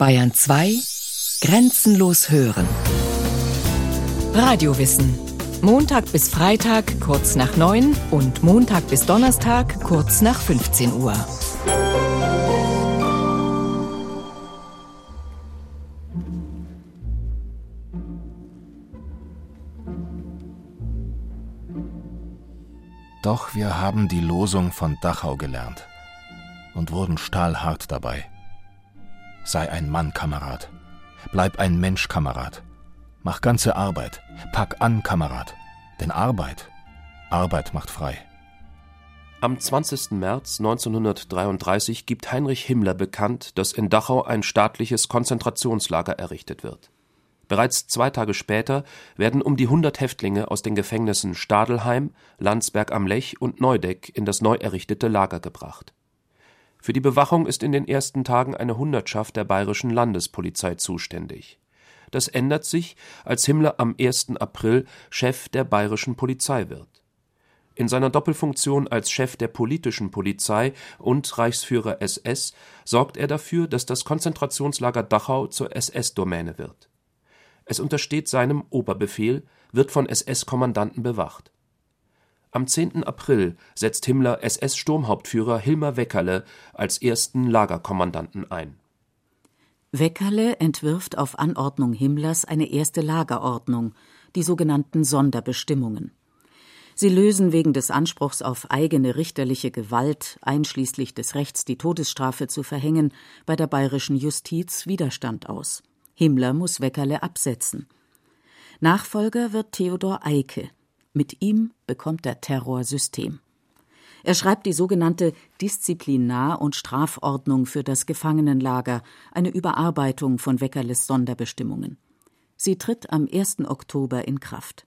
Bayern 2 Grenzenlos hören. Radiowissen. Montag bis Freitag kurz nach 9 und Montag bis Donnerstag kurz nach 15 Uhr. Doch wir haben die Losung von Dachau gelernt und wurden stahlhart dabei. Sei ein Mann, Kamerad. Bleib ein Mensch, Kamerad. Mach ganze Arbeit. Pack an, Kamerad. Denn Arbeit, Arbeit macht frei. Am 20. März 1933 gibt Heinrich Himmler bekannt, dass in Dachau ein staatliches Konzentrationslager errichtet wird. Bereits zwei Tage später werden um die 100 Häftlinge aus den Gefängnissen Stadelheim, Landsberg am Lech und Neudeck in das neu errichtete Lager gebracht. Für die Bewachung ist in den ersten Tagen eine Hundertschaft der bayerischen Landespolizei zuständig. Das ändert sich, als Himmler am 1. April Chef der bayerischen Polizei wird. In seiner Doppelfunktion als Chef der politischen Polizei und Reichsführer SS sorgt er dafür, dass das Konzentrationslager Dachau zur SS-Domäne wird. Es untersteht seinem Oberbefehl, wird von SS-Kommandanten bewacht am 10. April setzt Himmler SS-Sturmhauptführer Hilmar Weckerle als ersten Lagerkommandanten ein. Weckerle entwirft auf Anordnung Himmlers eine erste Lagerordnung, die sogenannten Sonderbestimmungen. Sie lösen wegen des Anspruchs auf eigene richterliche Gewalt, einschließlich des Rechts, die Todesstrafe zu verhängen, bei der bayerischen Justiz Widerstand aus. Himmler muss Weckerle absetzen. Nachfolger wird Theodor Eicke, mit ihm bekommt der Terror System. Er schreibt die sogenannte Disziplinar- und Strafordnung für das Gefangenenlager, eine Überarbeitung von Weckerles Sonderbestimmungen. Sie tritt am 1. Oktober in Kraft.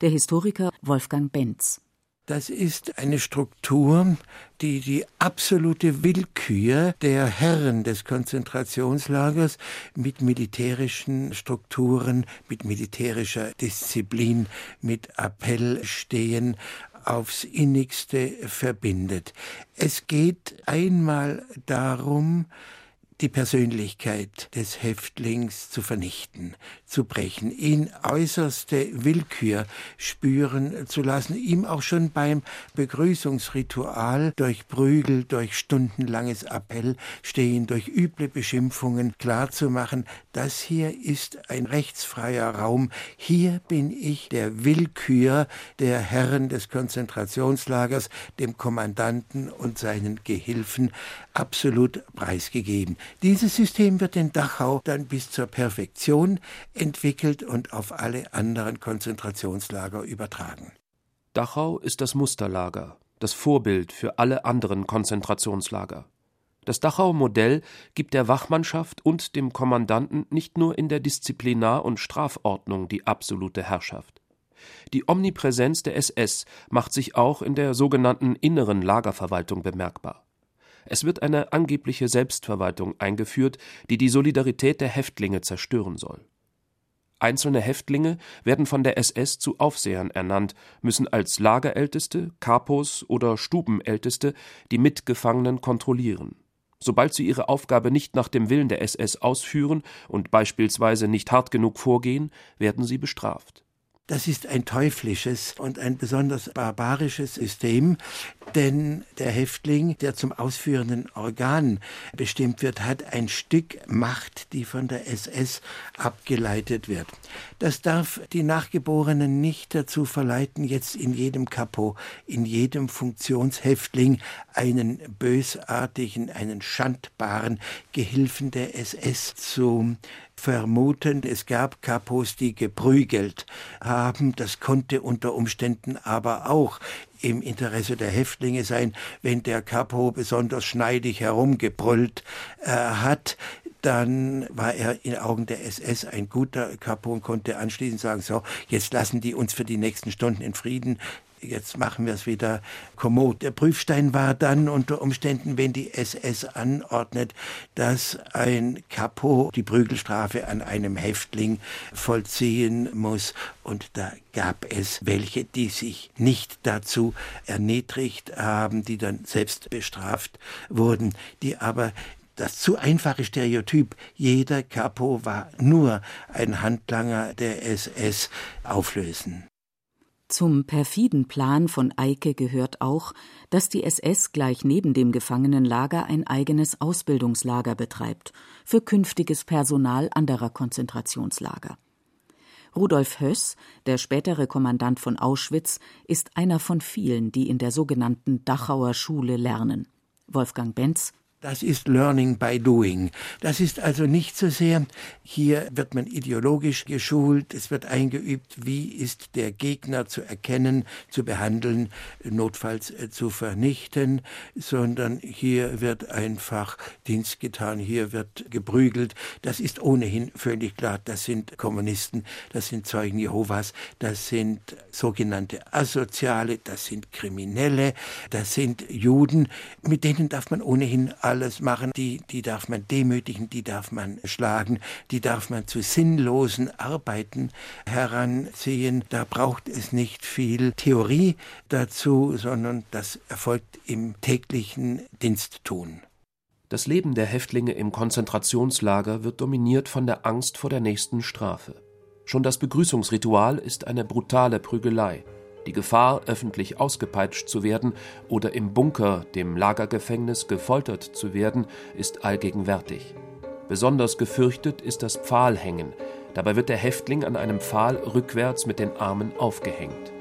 Der Historiker Wolfgang Benz das ist eine Struktur, die die absolute Willkür der Herren des Konzentrationslagers mit militärischen Strukturen, mit militärischer Disziplin, mit Appellstehen aufs innigste verbindet. Es geht einmal darum, die Persönlichkeit des Häftlings zu vernichten, zu brechen, ihn äußerste Willkür spüren zu lassen, ihm auch schon beim Begrüßungsritual durch Prügel, durch stundenlanges Appell stehen, durch üble Beschimpfungen klarzumachen, das hier ist ein rechtsfreier Raum, hier bin ich der Willkür der Herren des Konzentrationslagers, dem Kommandanten und seinen Gehilfen absolut preisgegeben. Dieses System wird in Dachau dann bis zur Perfektion entwickelt und auf alle anderen Konzentrationslager übertragen. Dachau ist das Musterlager, das Vorbild für alle anderen Konzentrationslager. Das Dachauer Modell gibt der Wachmannschaft und dem Kommandanten nicht nur in der Disziplinar- und Strafordnung die absolute Herrschaft. Die Omnipräsenz der SS macht sich auch in der sogenannten inneren Lagerverwaltung bemerkbar. Es wird eine angebliche Selbstverwaltung eingeführt, die die Solidarität der Häftlinge zerstören soll. Einzelne Häftlinge werden von der SS zu Aufsehern ernannt, müssen als Lagerälteste, Kapos oder Stubenälteste die Mitgefangenen kontrollieren. Sobald sie ihre Aufgabe nicht nach dem Willen der SS ausführen und beispielsweise nicht hart genug vorgehen, werden sie bestraft. Das ist ein teuflisches und ein besonders barbarisches System, denn der Häftling, der zum ausführenden Organ bestimmt wird, hat ein Stück Macht, die von der SS abgeleitet wird. Das darf die Nachgeborenen nicht dazu verleiten, jetzt in jedem Kapo, in jedem Funktionshäftling einen bösartigen, einen schandbaren Gehilfen der SS zu vermuten, es gab Kapos, die geprügelt haben. Das konnte unter Umständen aber auch im Interesse der Häftlinge sein, wenn der Kapo besonders schneidig herumgebrüllt äh, hat dann war er in Augen der SS ein guter Kapo und konnte anschließend sagen, so, jetzt lassen die uns für die nächsten Stunden in Frieden, jetzt machen wir es wieder kommod. Der Prüfstein war dann unter Umständen, wenn die SS anordnet, dass ein Kapo die Prügelstrafe an einem Häftling vollziehen muss. Und da gab es welche, die sich nicht dazu erniedrigt haben, die dann selbst bestraft wurden, die aber das zu einfache Stereotyp, jeder Capo war nur ein Handlanger der SS, auflösen. Zum perfiden Plan von Eike gehört auch, dass die SS gleich neben dem Gefangenenlager ein eigenes Ausbildungslager betreibt für künftiges Personal anderer Konzentrationslager. Rudolf Höss, der spätere Kommandant von Auschwitz, ist einer von vielen, die in der sogenannten Dachauer Schule lernen. Wolfgang Benz das ist Learning by Doing. Das ist also nicht so sehr, hier wird man ideologisch geschult, es wird eingeübt, wie ist der Gegner zu erkennen, zu behandeln, notfalls äh, zu vernichten, sondern hier wird einfach Dienst getan, hier wird geprügelt. Das ist ohnehin völlig klar, das sind Kommunisten, das sind Zeugen Jehovas, das sind sogenannte Asoziale, das sind Kriminelle, das sind Juden, mit denen darf man ohnehin alles machen, die, die darf man demütigen, die darf man schlagen, die darf man zu sinnlosen Arbeiten heranziehen. Da braucht es nicht viel Theorie dazu, sondern das erfolgt im täglichen Diensttun. Das Leben der Häftlinge im Konzentrationslager wird dominiert von der Angst vor der nächsten Strafe. Schon das Begrüßungsritual ist eine brutale Prügelei. Die Gefahr, öffentlich ausgepeitscht zu werden oder im Bunker, dem Lagergefängnis, gefoltert zu werden, ist allgegenwärtig. Besonders gefürchtet ist das Pfahlhängen. Dabei wird der Häftling an einem Pfahl rückwärts mit den Armen aufgehängt.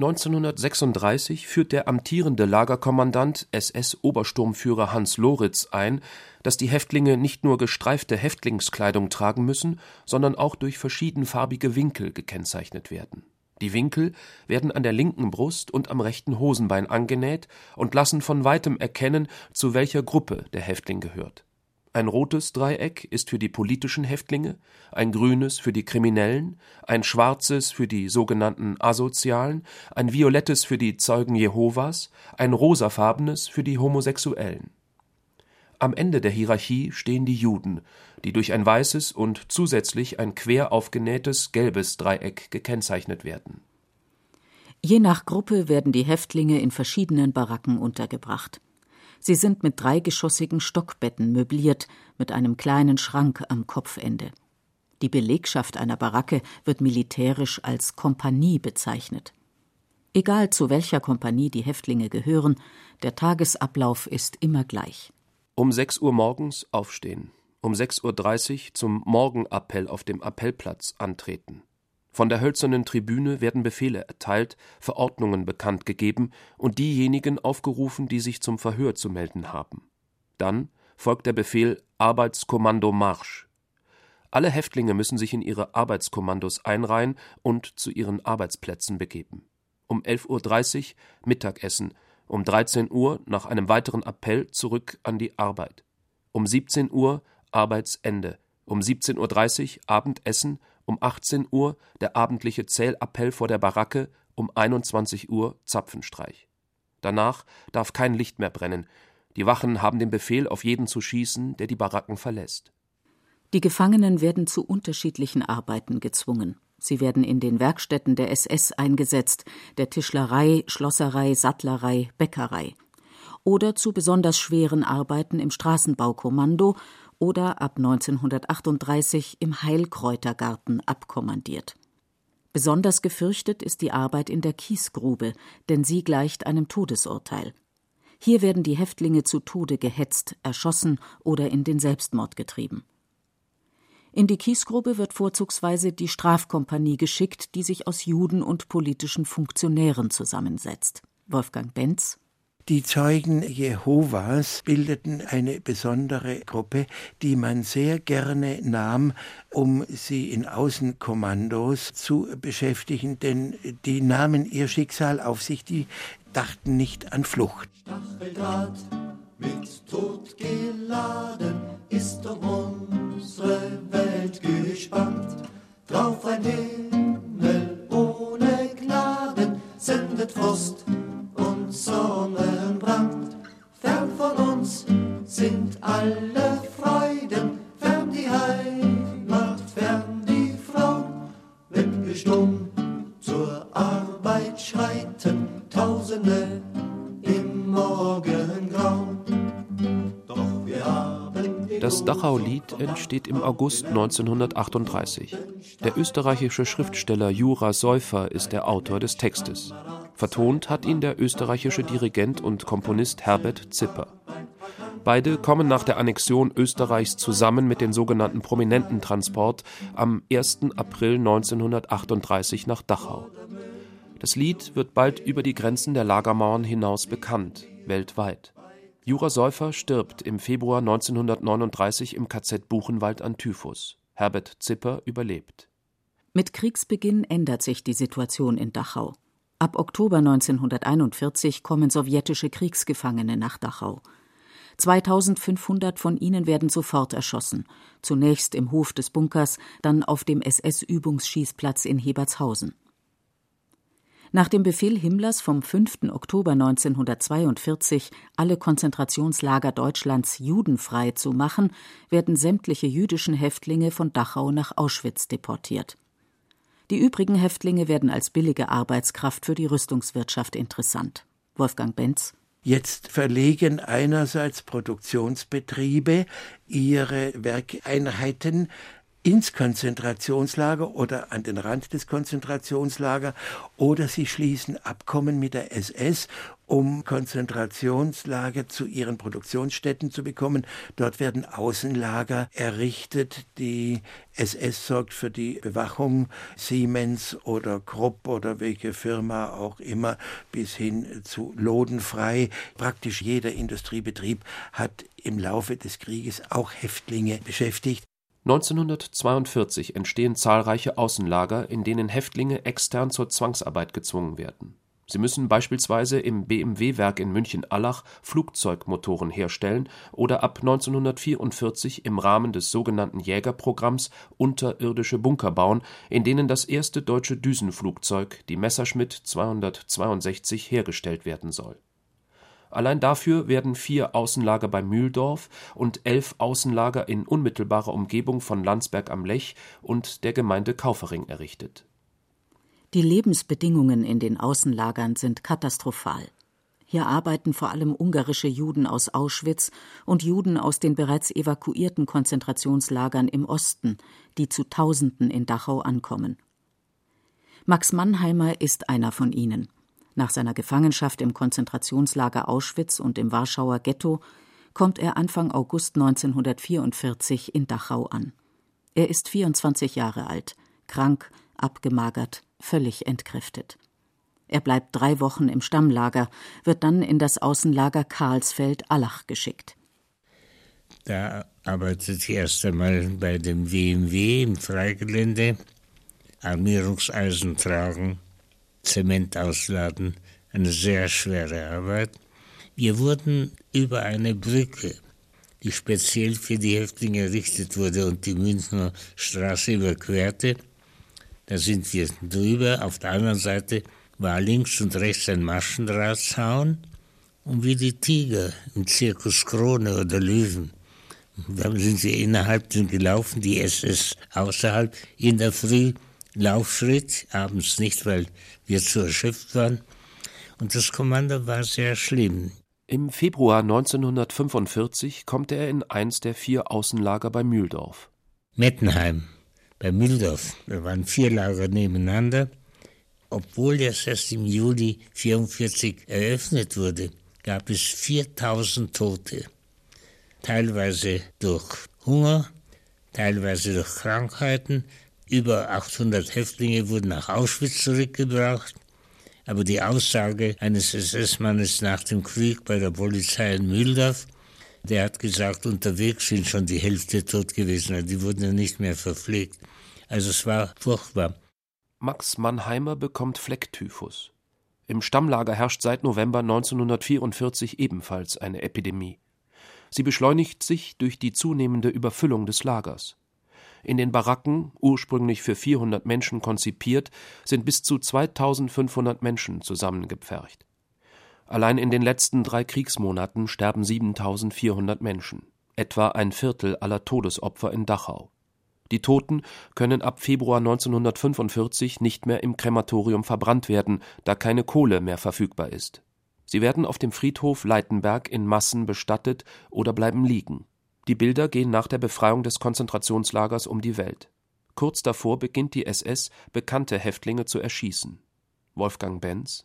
1936 führt der amtierende Lagerkommandant SS-Obersturmführer Hans Loritz ein, dass die Häftlinge nicht nur gestreifte Häftlingskleidung tragen müssen, sondern auch durch verschiedenfarbige Winkel gekennzeichnet werden. Die Winkel werden an der linken Brust und am rechten Hosenbein angenäht und lassen von weitem erkennen, zu welcher Gruppe der Häftling gehört ein rotes Dreieck ist für die politischen Häftlinge, ein grünes für die Kriminellen, ein schwarzes für die sogenannten Asozialen, ein violettes für die Zeugen Jehovas, ein rosafarbenes für die Homosexuellen. Am Ende der Hierarchie stehen die Juden, die durch ein weißes und zusätzlich ein quer aufgenähtes gelbes Dreieck gekennzeichnet werden. Je nach Gruppe werden die Häftlinge in verschiedenen Baracken untergebracht. Sie sind mit dreigeschossigen Stockbetten möbliert, mit einem kleinen Schrank am Kopfende. Die Belegschaft einer Baracke wird militärisch als Kompanie bezeichnet. Egal zu welcher Kompanie die Häftlinge gehören, der Tagesablauf ist immer gleich. Um 6 Uhr morgens aufstehen, um 6.30 Uhr zum Morgenappell auf dem Appellplatz antreten. Von der hölzernen Tribüne werden Befehle erteilt, Verordnungen bekannt gegeben und diejenigen aufgerufen, die sich zum Verhör zu melden haben. Dann folgt der Befehl Arbeitskommando Marsch. Alle Häftlinge müssen sich in ihre Arbeitskommandos einreihen und zu ihren Arbeitsplätzen begeben. Um 11.30 Uhr Mittagessen, um 13 Uhr nach einem weiteren Appell zurück an die Arbeit. Um 17 Uhr Arbeitsende, um 17.30 Uhr Abendessen um 18 Uhr der abendliche Zählappell vor der Baracke, um 21 Uhr Zapfenstreich. Danach darf kein Licht mehr brennen. Die Wachen haben den Befehl, auf jeden zu schießen, der die Baracken verlässt. Die Gefangenen werden zu unterschiedlichen Arbeiten gezwungen. Sie werden in den Werkstätten der SS eingesetzt, der Tischlerei, Schlosserei, Sattlerei, Bäckerei. Oder zu besonders schweren Arbeiten im Straßenbaukommando oder ab 1938 im Heilkräutergarten abkommandiert. Besonders gefürchtet ist die Arbeit in der Kiesgrube, denn sie gleicht einem Todesurteil. Hier werden die Häftlinge zu Tode gehetzt, erschossen oder in den Selbstmord getrieben. In die Kiesgrube wird vorzugsweise die Strafkompanie geschickt, die sich aus Juden und politischen Funktionären zusammensetzt. Wolfgang Benz die Zeugen Jehovas bildeten eine besondere Gruppe, die man sehr gerne nahm, um sie in Außenkommandos zu beschäftigen, denn die nahmen ihr Schicksal auf sich, die dachten nicht an Flucht. Stacheldraht mit Tod geladen ist um unsere Welt gespannt, drauf ein Himmel Das Dachau-Lied entsteht im August 1938. Der österreichische Schriftsteller Jura Säufer ist der Autor des Textes. Vertont hat ihn der österreichische Dirigent und Komponist Herbert Zipper. Beide kommen nach der Annexion Österreichs zusammen mit dem sogenannten Prominententransport am 1. April 1938 nach Dachau. Das Lied wird bald über die Grenzen der Lagermauern hinaus bekannt, weltweit. Jura Säufer stirbt im Februar 1939 im KZ Buchenwald an Typhus. Herbert Zipper überlebt. Mit Kriegsbeginn ändert sich die Situation in Dachau. Ab Oktober 1941 kommen sowjetische Kriegsgefangene nach Dachau. 2500 von ihnen werden sofort erschossen, zunächst im Hof des Bunkers, dann auf dem SS-Übungsschießplatz in Hebertshausen. Nach dem Befehl Himmlers vom 5. Oktober 1942, alle Konzentrationslager Deutschlands judenfrei zu machen, werden sämtliche jüdischen Häftlinge von Dachau nach Auschwitz deportiert. Die übrigen Häftlinge werden als billige Arbeitskraft für die Rüstungswirtschaft interessant. Wolfgang Benz Jetzt verlegen einerseits Produktionsbetriebe ihre Werkeinheiten ins Konzentrationslager oder an den Rand des Konzentrationslagers oder sie schließen Abkommen mit der SS, um Konzentrationslager zu ihren Produktionsstätten zu bekommen. Dort werden Außenlager errichtet. Die SS sorgt für die Bewachung. Siemens oder Krupp oder welche Firma auch immer bis hin zu Lodenfrei. Praktisch jeder Industriebetrieb hat im Laufe des Krieges auch Häftlinge beschäftigt. 1942 entstehen zahlreiche Außenlager, in denen Häftlinge extern zur Zwangsarbeit gezwungen werden. Sie müssen beispielsweise im BMW-Werk in München-Allach Flugzeugmotoren herstellen oder ab 1944 im Rahmen des sogenannten Jägerprogramms unterirdische Bunker bauen, in denen das erste deutsche Düsenflugzeug, die Messerschmitt 262, hergestellt werden soll Allein dafür werden vier Außenlager bei Mühldorf und elf Außenlager in unmittelbarer Umgebung von Landsberg am Lech und der Gemeinde Kaufering errichtet. Die Lebensbedingungen in den Außenlagern sind katastrophal. Hier arbeiten vor allem ungarische Juden aus Auschwitz und Juden aus den bereits evakuierten Konzentrationslagern im Osten, die zu Tausenden in Dachau ankommen. Max Mannheimer ist einer von ihnen. Nach seiner Gefangenschaft im Konzentrationslager Auschwitz und im Warschauer Ghetto kommt er Anfang August 1944 in Dachau an. Er ist 24 Jahre alt, krank, abgemagert, völlig entkräftet. Er bleibt drei Wochen im Stammlager, wird dann in das Außenlager Karlsfeld-Allach geschickt. Da arbeitet erst einmal bei dem WMW im Freigelände, Armierungseisen tragen, Zement ausladen, eine sehr schwere Arbeit. Wir wurden über eine Brücke, die speziell für die Häftlinge errichtet wurde und die Münchner Straße überquerte. Da sind wir drüber. Auf der anderen Seite war links und rechts ein Maschendrahtzaun und wie die Tiger im Zirkus Krone oder Löwen. Da sind wir innerhalb gelaufen, die SS außerhalb. In der Früh Laufschritt, abends nicht, weil wir zu erschöpft waren. Und das Kommando war sehr schlimm. Im Februar 1945 kommt er in eins der vier Außenlager bei Mühldorf. Mettenheim, bei Mühldorf. Da waren vier Lager nebeneinander. Obwohl das erst im Juli 1944 eröffnet wurde, gab es 4000 Tote. Teilweise durch Hunger, teilweise durch Krankheiten, über 800 Häftlinge wurden nach Auschwitz zurückgebracht. Aber die Aussage eines SS-Mannes nach dem Krieg bei der Polizei in Mühldorf, der hat gesagt, unterwegs sind schon die Hälfte tot gewesen. Die wurden ja nicht mehr verpflegt. Also es war furchtbar. Max Mannheimer bekommt Flecktyphus. Im Stammlager herrscht seit November 1944 ebenfalls eine Epidemie. Sie beschleunigt sich durch die zunehmende Überfüllung des Lagers. In den Baracken, ursprünglich für 400 Menschen konzipiert, sind bis zu 2500 Menschen zusammengepfercht. Allein in den letzten drei Kriegsmonaten sterben 7400 Menschen, etwa ein Viertel aller Todesopfer in Dachau. Die Toten können ab Februar 1945 nicht mehr im Krematorium verbrannt werden, da keine Kohle mehr verfügbar ist. Sie werden auf dem Friedhof Leitenberg in Massen bestattet oder bleiben liegen. Die Bilder gehen nach der Befreiung des Konzentrationslagers um die Welt. Kurz davor beginnt die SS, bekannte Häftlinge zu erschießen. Wolfgang Benz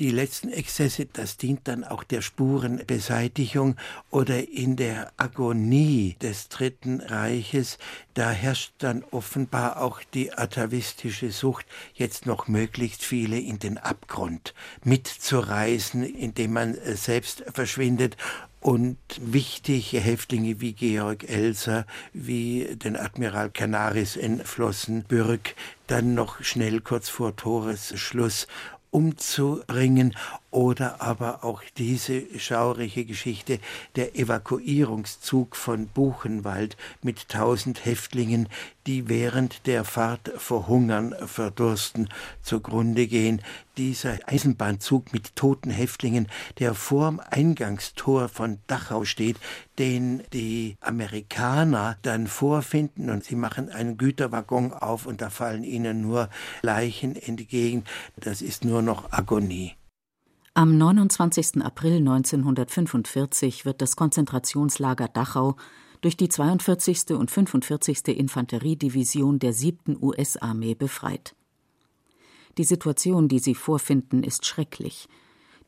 die letzten Exzesse, das dient dann auch der Spurenbeseitigung oder in der Agonie des Dritten Reiches, da herrscht dann offenbar auch die atavistische Sucht, jetzt noch möglichst viele in den Abgrund mitzureißen, indem man selbst verschwindet und wichtige Häftlinge wie Georg Elser, wie den Admiral Canaris entflossen, Bürg, dann noch schnell kurz vor Toresschluss umzubringen oder aber auch diese schaurige Geschichte der Evakuierungszug von Buchenwald mit tausend Häftlingen, die während der Fahrt verhungern, verdursten, zugrunde gehen. Dieser Eisenbahnzug mit toten Häftlingen, der vorm Eingangstor von Dachau steht, den die Amerikaner dann vorfinden und sie machen einen Güterwaggon auf und da fallen ihnen nur Leichen entgegen. Das ist nur noch Agonie. Am 29. April 1945 wird das Konzentrationslager Dachau durch die 42. und 45. Infanteriedivision der 7. US-Armee befreit. Die Situation, die sie vorfinden, ist schrecklich.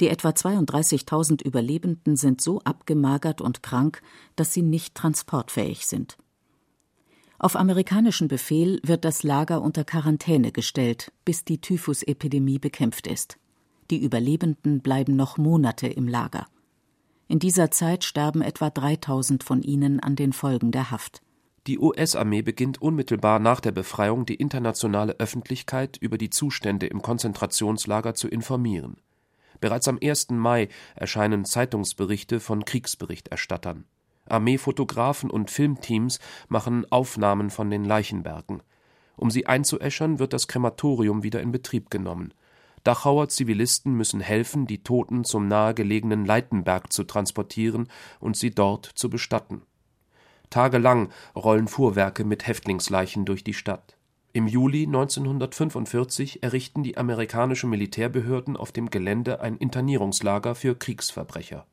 Die etwa 32.000 Überlebenden sind so abgemagert und krank, dass sie nicht transportfähig sind. Auf amerikanischen Befehl wird das Lager unter Quarantäne gestellt, bis die Typhusepidemie bekämpft ist. Die Überlebenden bleiben noch Monate im Lager. In dieser Zeit sterben etwa 3000 von ihnen an den Folgen der Haft. Die US-Armee beginnt unmittelbar nach der Befreiung die internationale Öffentlichkeit über die Zustände im Konzentrationslager zu informieren. Bereits am 1. Mai erscheinen Zeitungsberichte von Kriegsberichterstattern. Armeefotografen und Filmteams machen Aufnahmen von den Leichenbergen. Um sie einzuäschern, wird das Krematorium wieder in Betrieb genommen. Dachauer Zivilisten müssen helfen, die Toten zum nahegelegenen Leitenberg zu transportieren und sie dort zu bestatten. Tagelang rollen Fuhrwerke mit Häftlingsleichen durch die Stadt. Im Juli 1945 errichten die amerikanischen Militärbehörden auf dem Gelände ein Internierungslager für Kriegsverbrecher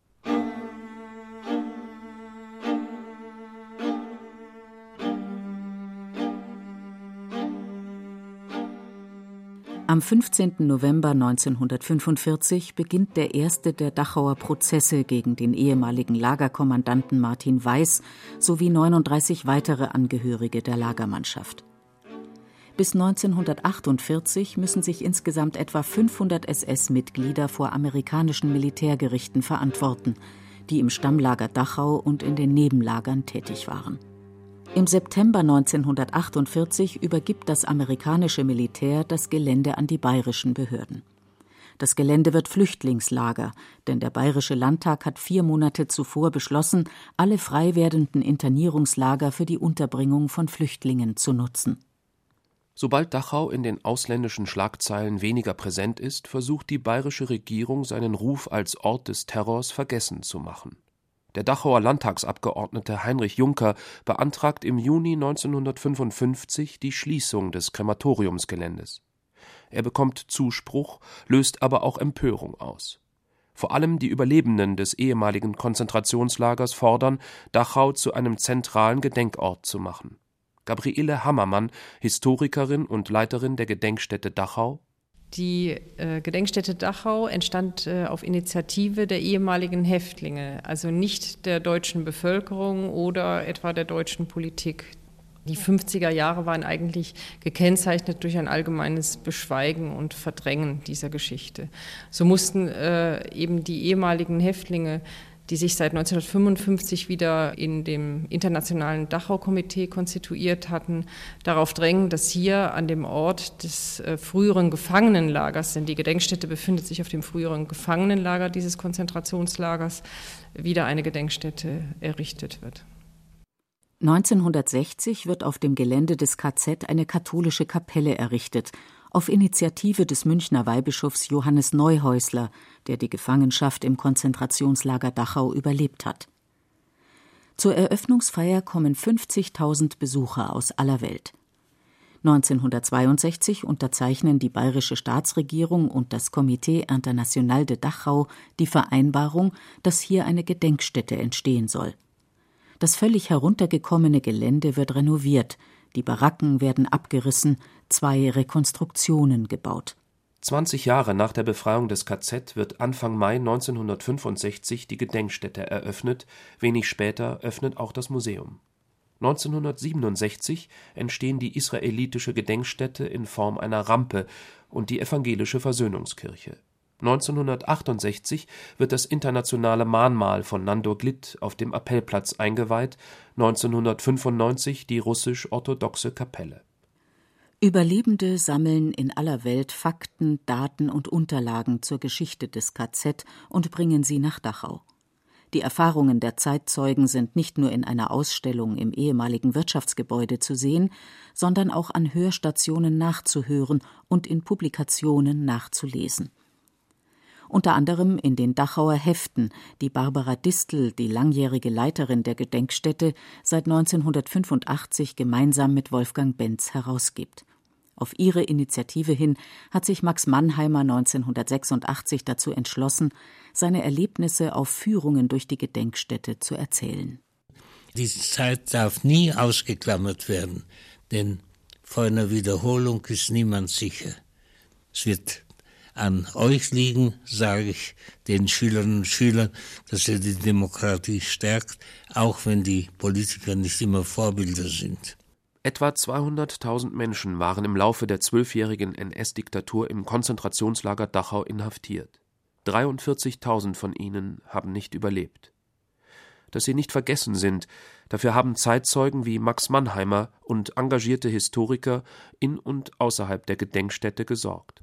Am 15. November 1945 beginnt der erste der Dachauer Prozesse gegen den ehemaligen Lagerkommandanten Martin Weiß sowie 39 weitere Angehörige der Lagermannschaft. Bis 1948 müssen sich insgesamt etwa 500 SS-Mitglieder vor amerikanischen Militärgerichten verantworten, die im Stammlager Dachau und in den Nebenlagern tätig waren. Im September 1948 übergibt das amerikanische Militär das Gelände an die bayerischen Behörden. Das Gelände wird Flüchtlingslager, denn der Bayerische Landtag hat vier Monate zuvor beschlossen, alle frei werdenden Internierungslager für die Unterbringung von Flüchtlingen zu nutzen. Sobald Dachau in den ausländischen Schlagzeilen weniger präsent ist, versucht die bayerische Regierung, seinen Ruf als Ort des Terrors vergessen zu machen. Der Dachauer Landtagsabgeordnete Heinrich Juncker beantragt im Juni 1955 die Schließung des Krematoriumsgeländes. Er bekommt Zuspruch, löst aber auch Empörung aus. Vor allem die Überlebenden des ehemaligen Konzentrationslagers fordern, Dachau zu einem zentralen Gedenkort zu machen. Gabriele Hammermann, Historikerin und Leiterin der Gedenkstätte Dachau die äh, Gedenkstätte Dachau entstand äh, auf Initiative der ehemaligen Häftlinge, also nicht der deutschen Bevölkerung oder etwa der deutschen Politik. Die 50er Jahre waren eigentlich gekennzeichnet durch ein allgemeines Beschweigen und Verdrängen dieser Geschichte. So mussten äh, eben die ehemaligen Häftlinge die sich seit 1955 wieder in dem internationalen Dachau-Komitee konstituiert hatten, darauf drängen, dass hier an dem Ort des äh, früheren Gefangenenlagers, denn die Gedenkstätte befindet sich auf dem früheren Gefangenenlager dieses Konzentrationslagers, wieder eine Gedenkstätte errichtet wird. 1960 wird auf dem Gelände des KZ eine katholische Kapelle errichtet auf Initiative des Münchner Weihbischofs Johannes Neuhäusler, der die Gefangenschaft im Konzentrationslager Dachau überlebt hat. Zur Eröffnungsfeier kommen 50.000 Besucher aus aller Welt. 1962 unterzeichnen die bayerische Staatsregierung und das Comité International de Dachau die Vereinbarung, dass hier eine Gedenkstätte entstehen soll. Das völlig heruntergekommene Gelände wird renoviert, die Baracken werden abgerissen, zwei Rekonstruktionen gebaut. 20 Jahre nach der Befreiung des KZ wird Anfang Mai 1965 die Gedenkstätte eröffnet, wenig später öffnet auch das Museum. 1967 entstehen die Israelitische Gedenkstätte in Form einer Rampe und die Evangelische Versöhnungskirche. 1968 wird das internationale Mahnmal von Nandor Glitt auf dem Appellplatz eingeweiht, 1995 die russisch-orthodoxe Kapelle. Überlebende sammeln in aller Welt Fakten, Daten und Unterlagen zur Geschichte des KZ und bringen sie nach Dachau. Die Erfahrungen der Zeitzeugen sind nicht nur in einer Ausstellung im ehemaligen Wirtschaftsgebäude zu sehen, sondern auch an Hörstationen nachzuhören und in Publikationen nachzulesen. Unter anderem in den Dachauer Heften, die Barbara Distel, die langjährige Leiterin der Gedenkstätte, seit 1985 gemeinsam mit Wolfgang Benz herausgibt. Auf ihre Initiative hin hat sich Max Mannheimer 1986 dazu entschlossen, seine Erlebnisse auf Führungen durch die Gedenkstätte zu erzählen. Diese Zeit darf nie ausgeklammert werden, denn vor einer Wiederholung ist niemand sicher. Es wird an euch liegen, sage ich den Schülerinnen und Schülern, dass ihr die Demokratie stärkt, auch wenn die Politiker nicht immer Vorbilder sind. Etwa 200.000 Menschen waren im Laufe der zwölfjährigen NS-Diktatur im Konzentrationslager Dachau inhaftiert. 43.000 von ihnen haben nicht überlebt. Dass sie nicht vergessen sind, dafür haben Zeitzeugen wie Max Mannheimer und engagierte Historiker in und außerhalb der Gedenkstätte gesorgt